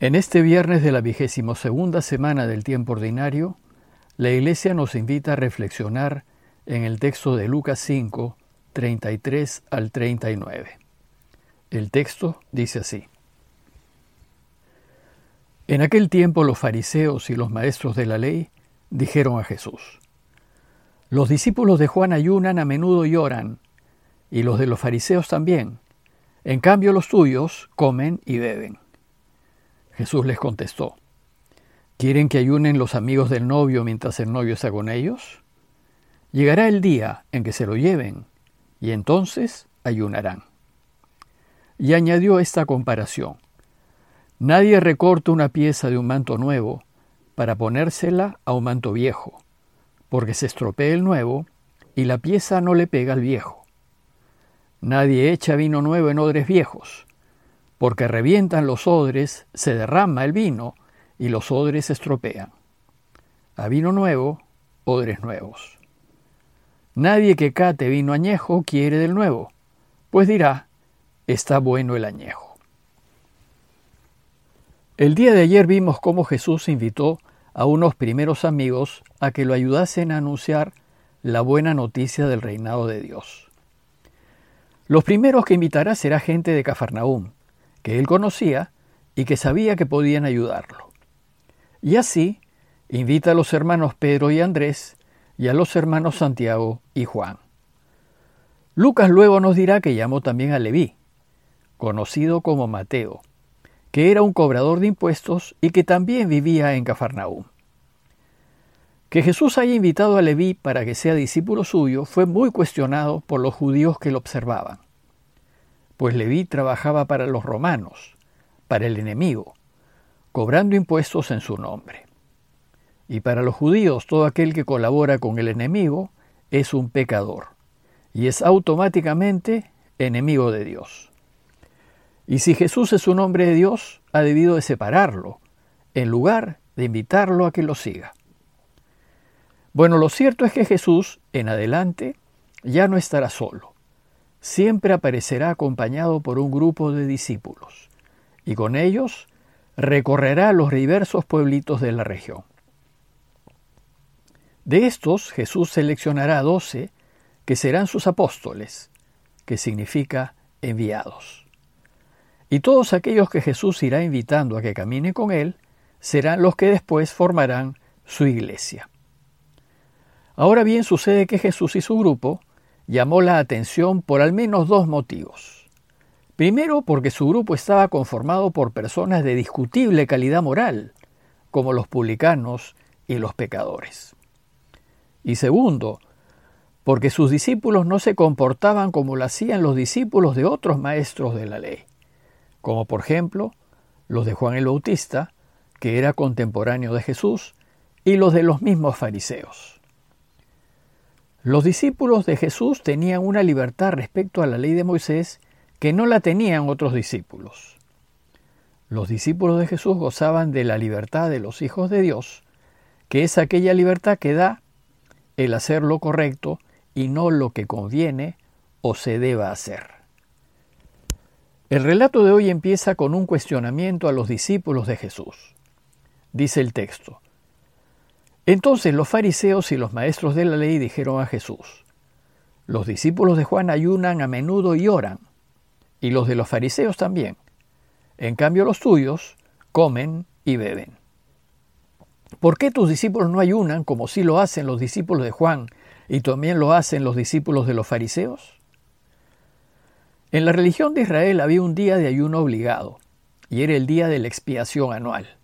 En este viernes de la vigésimo segunda semana del tiempo ordinario, la Iglesia nos invita a reflexionar en el texto de Lucas 5, 33 al 39. El texto dice así. En aquel tiempo los fariseos y los maestros de la ley dijeron a Jesús, Los discípulos de Juan ayunan a menudo y oran, y los de los fariseos también. En cambio los tuyos comen y beben. Jesús les contestó, ¿quieren que ayunen los amigos del novio mientras el novio está con ellos? Llegará el día en que se lo lleven, y entonces ayunarán. Y añadió esta comparación. Nadie recorta una pieza de un manto nuevo para ponérsela a un manto viejo, porque se estropea el nuevo y la pieza no le pega al viejo. Nadie echa vino nuevo en odres viejos, porque revientan los odres, se derrama el vino y los odres se estropean. A vino nuevo, odres nuevos. Nadie que cate vino añejo quiere del nuevo, pues dirá, está bueno el añejo. El día de ayer vimos cómo Jesús invitó a unos primeros amigos a que lo ayudasen a anunciar la buena noticia del reinado de Dios. Los primeros que invitará será gente de Cafarnaúm, que él conocía y que sabía que podían ayudarlo. Y así invita a los hermanos Pedro y Andrés y a los hermanos Santiago y Juan. Lucas luego nos dirá que llamó también a Leví, conocido como Mateo, que era un cobrador de impuestos y que también vivía en Cafarnaúm. Que Jesús haya invitado a Leví para que sea discípulo suyo fue muy cuestionado por los judíos que lo observaban pues Leví trabajaba para los romanos, para el enemigo, cobrando impuestos en su nombre. Y para los judíos todo aquel que colabora con el enemigo es un pecador, y es automáticamente enemigo de Dios. Y si Jesús es un hombre de Dios, ha debido de separarlo, en lugar de invitarlo a que lo siga. Bueno, lo cierto es que Jesús, en adelante, ya no estará solo siempre aparecerá acompañado por un grupo de discípulos, y con ellos recorrerá los diversos pueblitos de la región. De estos Jesús seleccionará doce que serán sus apóstoles, que significa enviados. Y todos aquellos que Jesús irá invitando a que camine con él serán los que después formarán su iglesia. Ahora bien sucede que Jesús y su grupo llamó la atención por al menos dos motivos. Primero, porque su grupo estaba conformado por personas de discutible calidad moral, como los publicanos y los pecadores. Y segundo, porque sus discípulos no se comportaban como lo hacían los discípulos de otros maestros de la ley, como por ejemplo los de Juan el Bautista, que era contemporáneo de Jesús, y los de los mismos fariseos. Los discípulos de Jesús tenían una libertad respecto a la ley de Moisés que no la tenían otros discípulos. Los discípulos de Jesús gozaban de la libertad de los hijos de Dios, que es aquella libertad que da el hacer lo correcto y no lo que conviene o se deba hacer. El relato de hoy empieza con un cuestionamiento a los discípulos de Jesús. Dice el texto, entonces los fariseos y los maestros de la ley dijeron a Jesús, los discípulos de Juan ayunan a menudo y oran, y los de los fariseos también. En cambio los tuyos comen y beben. ¿Por qué tus discípulos no ayunan como sí lo hacen los discípulos de Juan y también lo hacen los discípulos de los fariseos? En la religión de Israel había un día de ayuno obligado, y era el día de la expiación anual.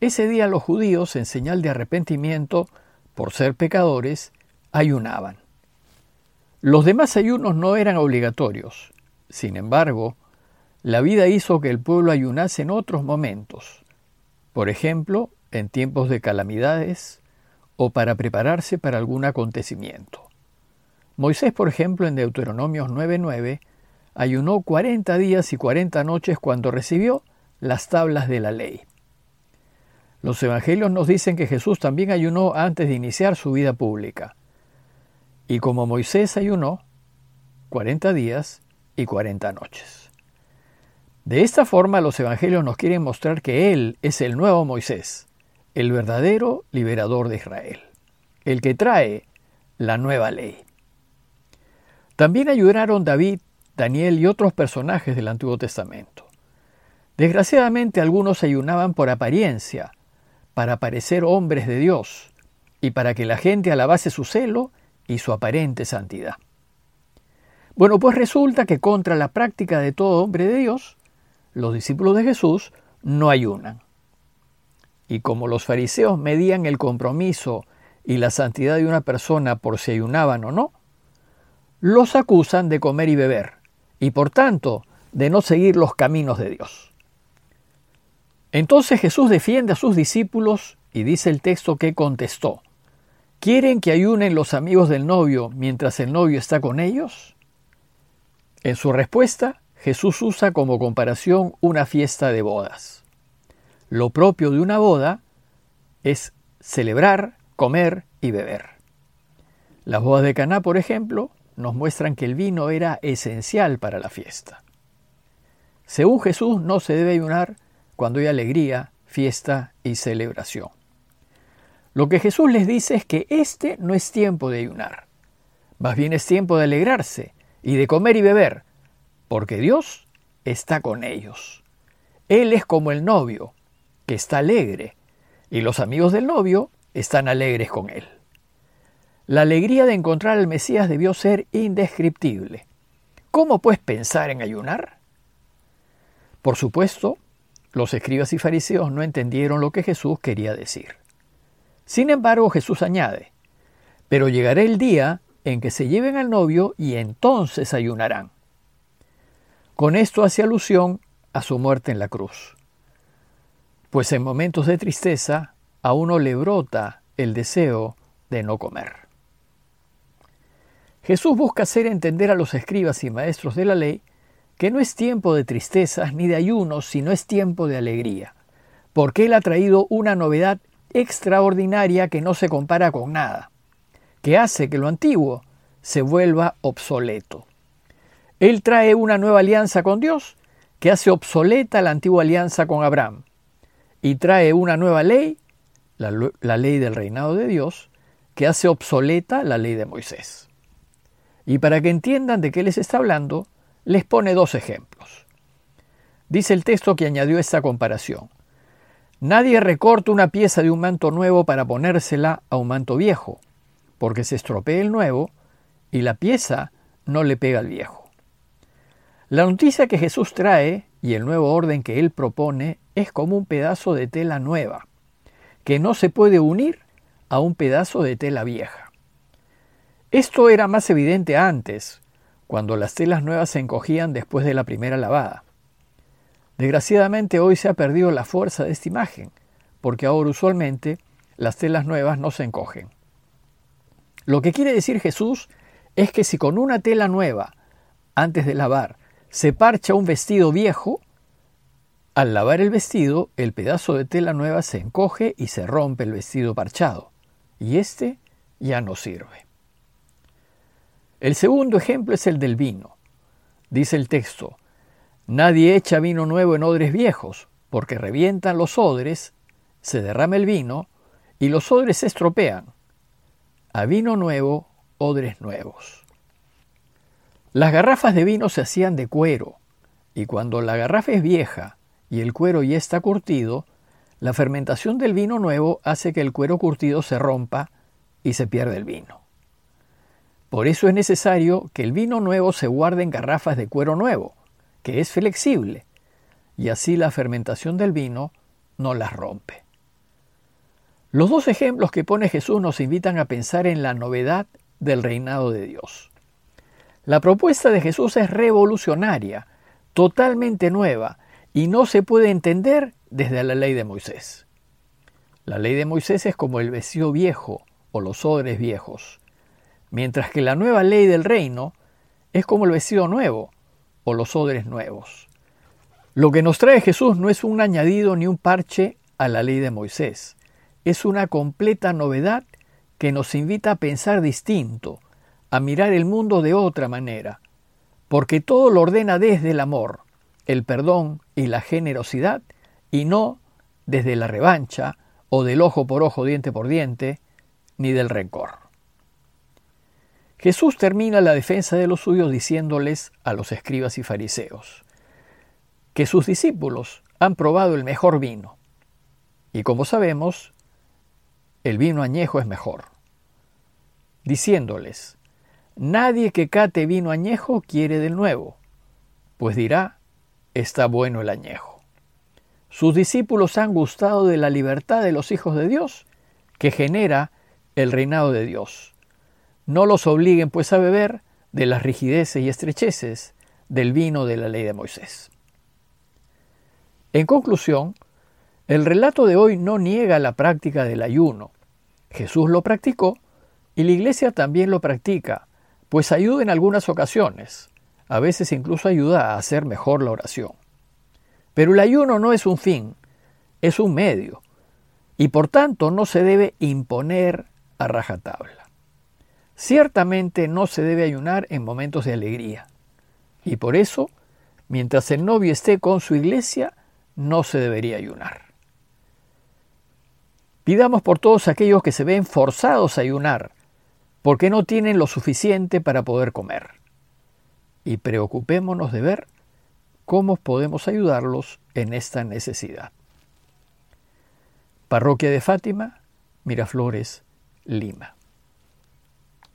Ese día los judíos, en señal de arrepentimiento por ser pecadores, ayunaban. Los demás ayunos no eran obligatorios. Sin embargo, la vida hizo que el pueblo ayunase en otros momentos, por ejemplo, en tiempos de calamidades o para prepararse para algún acontecimiento. Moisés, por ejemplo, en Deuteronomios 9:9, ayunó cuarenta días y cuarenta noches cuando recibió las tablas de la ley. Los evangelios nos dicen que Jesús también ayunó antes de iniciar su vida pública. Y como Moisés ayunó, 40 días y 40 noches. De esta forma los evangelios nos quieren mostrar que Él es el nuevo Moisés, el verdadero liberador de Israel, el que trae la nueva ley. También ayudaron David, Daniel y otros personajes del Antiguo Testamento. Desgraciadamente algunos ayunaban por apariencia, para parecer hombres de Dios y para que la gente alabase su celo y su aparente santidad. Bueno, pues resulta que contra la práctica de todo hombre de Dios, los discípulos de Jesús no ayunan. Y como los fariseos medían el compromiso y la santidad de una persona por si ayunaban o no, los acusan de comer y beber, y por tanto de no seguir los caminos de Dios. Entonces Jesús defiende a sus discípulos y dice el texto que contestó, ¿quieren que ayunen los amigos del novio mientras el novio está con ellos? En su respuesta, Jesús usa como comparación una fiesta de bodas. Lo propio de una boda es celebrar, comer y beber. Las bodas de Caná, por ejemplo, nos muestran que el vino era esencial para la fiesta. Según Jesús, no se debe ayunar cuando hay alegría, fiesta y celebración. Lo que Jesús les dice es que este no es tiempo de ayunar, más bien es tiempo de alegrarse y de comer y beber, porque Dios está con ellos. Él es como el novio, que está alegre, y los amigos del novio están alegres con él. La alegría de encontrar al Mesías debió ser indescriptible. ¿Cómo pues pensar en ayunar? Por supuesto, los escribas y fariseos no entendieron lo que Jesús quería decir. Sin embargo, Jesús añade, pero llegará el día en que se lleven al novio y entonces ayunarán. Con esto hace alusión a su muerte en la cruz. Pues en momentos de tristeza a uno le brota el deseo de no comer. Jesús busca hacer entender a los escribas y maestros de la ley que no es tiempo de tristezas ni de ayunos, sino es tiempo de alegría, porque Él ha traído una novedad extraordinaria que no se compara con nada, que hace que lo antiguo se vuelva obsoleto. Él trae una nueva alianza con Dios que hace obsoleta la antigua alianza con Abraham y trae una nueva ley, la, la, ley del reinado de Dios, que hace obsoleta la ley de Moisés. Y para que entiendan de qué les está hablando, les pone dos ejemplos. Dice el texto que añadió esta comparación. Nadie recorta una pieza de un manto nuevo para ponérsela a un manto viejo, porque se estropea el nuevo y la pieza no le pega al viejo. La noticia que Jesús trae y el nuevo orden que Él propone es como un pedazo de tela nueva, que no se puede unir a un pedazo de tela vieja. Esto era más evidente antes, cuando las telas nuevas se encogían después de la primera lavada. Desgraciadamente hoy se ha perdido la fuerza de esta imagen, porque ahora usualmente las telas nuevas no se encogen. Lo que quiere decir Jesús es que si con una tela nueva, antes de lavar, se parcha un vestido viejo, al lavar el vestido, el pedazo de tela nueva se encoge y se rompe el vestido parchado, y este ya no sirve. El segundo ejemplo es el del vino. Dice el texto, Nadie echa vino nuevo en odres viejos, porque revientan los odres, se derrama el vino, y los odres se estropean. A vino nuevo, odres nuevos. Las garrafas de vino se hacían de cuero, y cuando la garrafa es vieja y el cuero ya está curtido, la fermentación del vino nuevo hace que el cuero curtido se rompa y se pierde el vino. Por eso es necesario que el vino nuevo se guarde en garrafas de cuero nuevo, que es flexible, y así la fermentación del vino no las rompe. Los dos ejemplos que pone Jesús nos invitan a pensar en la novedad del reinado de Dios. La propuesta de Jesús es revolucionaria, totalmente nueva, y no se puede entender desde la ley de Moisés. La ley de Moisés es como el vestido viejo o los odres viejos, mientras que la nueva ley del reino es como el vestido nuevo o los odres nuevos. Lo que nos trae Jesús no es un añadido ni un parche a la ley de Moisés, es una completa novedad que nos invita a pensar distinto, a mirar el mundo de otra manera, porque todo lo ordena desde el amor, el perdón y la generosidad y no desde la revancha o del ojo por ojo, diente por diente, ni del rencor. Jesús termina la defensa de los suyos diciéndoles a los escribas y fariseos que sus discípulos han probado el mejor vino. Y como sabemos, el vino añejo es mejor. Diciéndoles, nadie que cate vino añejo quiere del nuevo, pues dirá, está bueno el añejo. Sus discípulos han gustado de la libertad de los hijos de Dios, que genera el reinado de Dios. No los obliguen pues a beber de las rigideces y estrecheces del vino de la ley de Moisés. En conclusión, el relato de hoy no niega la práctica del ayuno. Jesús lo practicó y la Iglesia también lo practica, pues ayuda en algunas ocasiones, a veces incluso ayuda a hacer mejor la oración. Pero el ayuno no es un fin, es un medio, y por tanto no se debe imponer a rajatabla. Ciertamente no se debe ayunar en momentos de alegría, y por eso, mientras el novio esté con su iglesia, no se debería ayunar. Pidamos por todos aquellos que se ven forzados a ayunar, porque no tienen lo suficiente para poder comer. Y preocupémonos de ver cómo podemos ayudarlos en esta necesidad. Parroquia de Fátima, Miraflores, Lima.